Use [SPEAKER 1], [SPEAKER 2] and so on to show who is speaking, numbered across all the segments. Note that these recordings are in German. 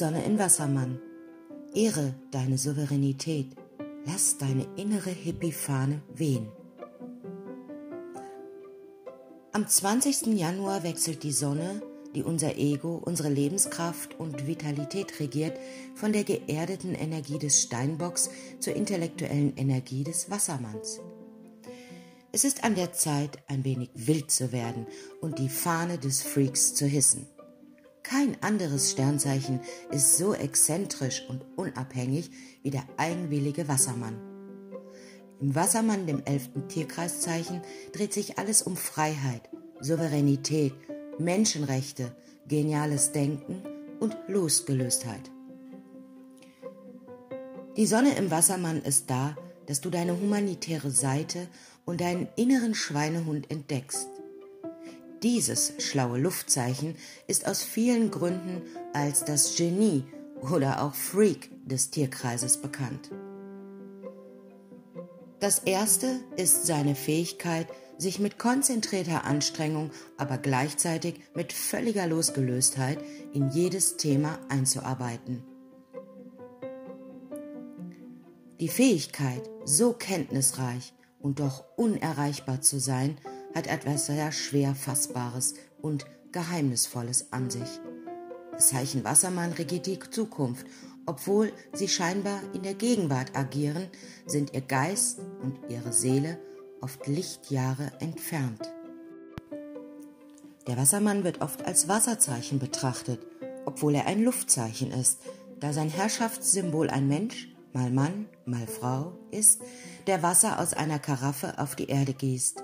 [SPEAKER 1] Sonne in Wassermann. Ehre deine Souveränität. Lass deine innere Hippie-Fahne wehen. Am 20. Januar wechselt die Sonne, die unser Ego, unsere Lebenskraft und Vitalität regiert, von der geerdeten Energie des Steinbocks zur intellektuellen Energie des Wassermanns. Es ist an der Zeit, ein wenig wild zu werden und die Fahne des Freaks zu hissen. Kein anderes Sternzeichen ist so exzentrisch und unabhängig wie der eigenwillige Wassermann. Im Wassermann, dem elften Tierkreiszeichen, dreht sich alles um Freiheit, Souveränität, Menschenrechte, geniales Denken und Losgelöstheit. Die Sonne im Wassermann ist da, dass du deine humanitäre Seite und deinen inneren Schweinehund entdeckst. Dieses schlaue Luftzeichen ist aus vielen Gründen als das Genie oder auch Freak des Tierkreises bekannt. Das erste ist seine Fähigkeit, sich mit konzentrierter Anstrengung, aber gleichzeitig mit völliger Losgelöstheit in jedes Thema einzuarbeiten. Die Fähigkeit, so kenntnisreich und doch unerreichbar zu sein, hat etwas sehr schwer Fassbares und Geheimnisvolles an sich. Das Zeichen Wassermann regiert die Zukunft obwohl sie scheinbar in der Gegenwart agieren, sind ihr Geist und ihre Seele oft Lichtjahre entfernt. Der Wassermann wird oft als Wasserzeichen betrachtet, obwohl er ein Luftzeichen ist, da sein Herrschaftssymbol ein Mensch, mal Mann, mal Frau ist, der Wasser aus einer Karaffe auf die Erde gießt.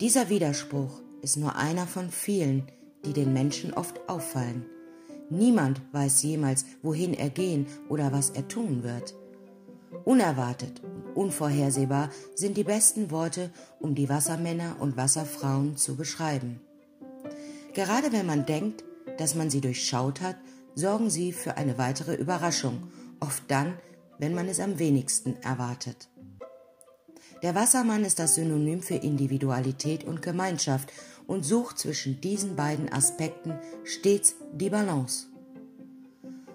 [SPEAKER 1] Dieser Widerspruch ist nur einer von vielen, die den Menschen oft auffallen. Niemand weiß jemals, wohin er gehen oder was er tun wird. Unerwartet und unvorhersehbar sind die besten Worte, um die Wassermänner und Wasserfrauen zu beschreiben. Gerade wenn man denkt, dass man sie durchschaut hat, sorgen sie für eine weitere Überraschung, oft dann, wenn man es am wenigsten erwartet. Der Wassermann ist das Synonym für Individualität und Gemeinschaft und sucht zwischen diesen beiden Aspekten stets die Balance.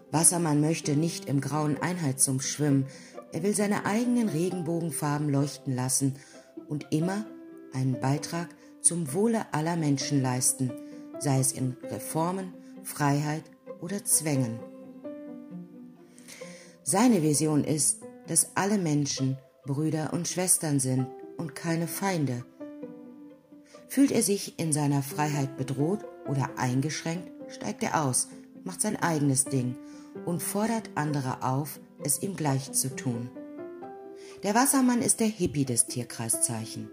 [SPEAKER 1] Wassermann möchte nicht im grauen Einheitssumpf schwimmen, er will seine eigenen Regenbogenfarben leuchten lassen und immer einen Beitrag zum Wohle aller Menschen leisten, sei es in Reformen, Freiheit oder Zwängen. Seine Vision ist, dass alle Menschen Brüder und Schwestern sind und keine Feinde, Fühlt er sich in seiner Freiheit bedroht oder eingeschränkt, steigt er aus, macht sein eigenes Ding und fordert andere auf, es ihm gleich zu tun. Der Wassermann ist der Hippie des Tierkreiszeichen.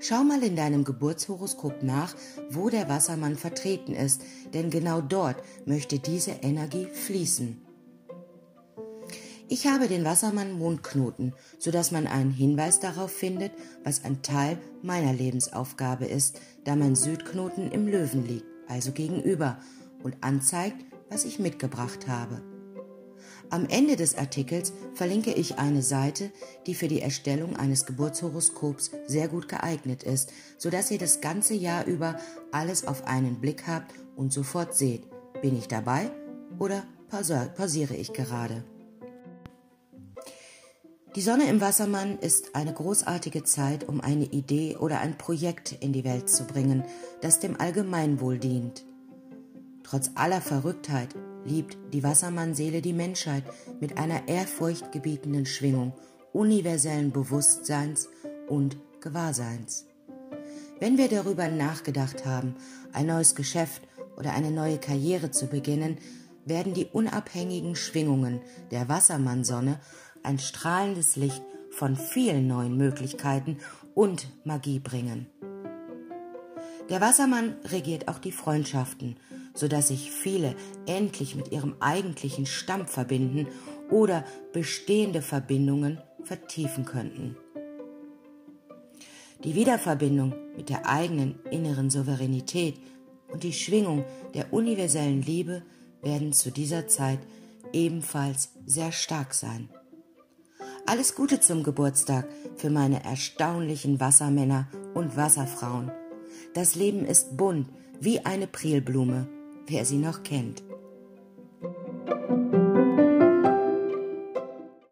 [SPEAKER 1] Schau mal in deinem Geburtshoroskop nach, wo der Wassermann vertreten ist, denn genau dort möchte diese Energie fließen. Ich habe den Wassermann Mondknoten, so dass man einen Hinweis darauf findet, was ein Teil meiner Lebensaufgabe ist, da mein Südknoten im Löwen liegt, also gegenüber, und anzeigt, was ich mitgebracht habe. Am Ende des Artikels verlinke ich eine Seite, die für die Erstellung eines Geburtshoroskops sehr gut geeignet ist, so dass ihr das ganze Jahr über alles auf einen Blick habt und sofort seht, bin ich dabei oder pausiere ich gerade. Die Sonne im Wassermann ist eine großartige Zeit, um eine Idee oder ein Projekt in die Welt zu bringen, das dem Allgemeinwohl dient. Trotz aller Verrücktheit liebt die Wassermannseele die Menschheit mit einer ehrfurchtgebietenden Schwingung universellen Bewusstseins und Gewahrseins. Wenn wir darüber nachgedacht haben, ein neues Geschäft oder eine neue Karriere zu beginnen, werden die unabhängigen Schwingungen der Wassermannsonne ein strahlendes Licht von vielen neuen Möglichkeiten und Magie bringen. Der Wassermann regiert auch die Freundschaften, so dass sich viele endlich mit ihrem eigentlichen Stamm verbinden oder bestehende Verbindungen vertiefen könnten. Die Wiederverbindung mit der eigenen inneren Souveränität und die Schwingung der universellen Liebe werden zu dieser Zeit ebenfalls sehr stark sein. Alles Gute zum Geburtstag für meine erstaunlichen Wassermänner und Wasserfrauen. Das Leben ist bunt wie eine Prilblume, wer sie noch kennt.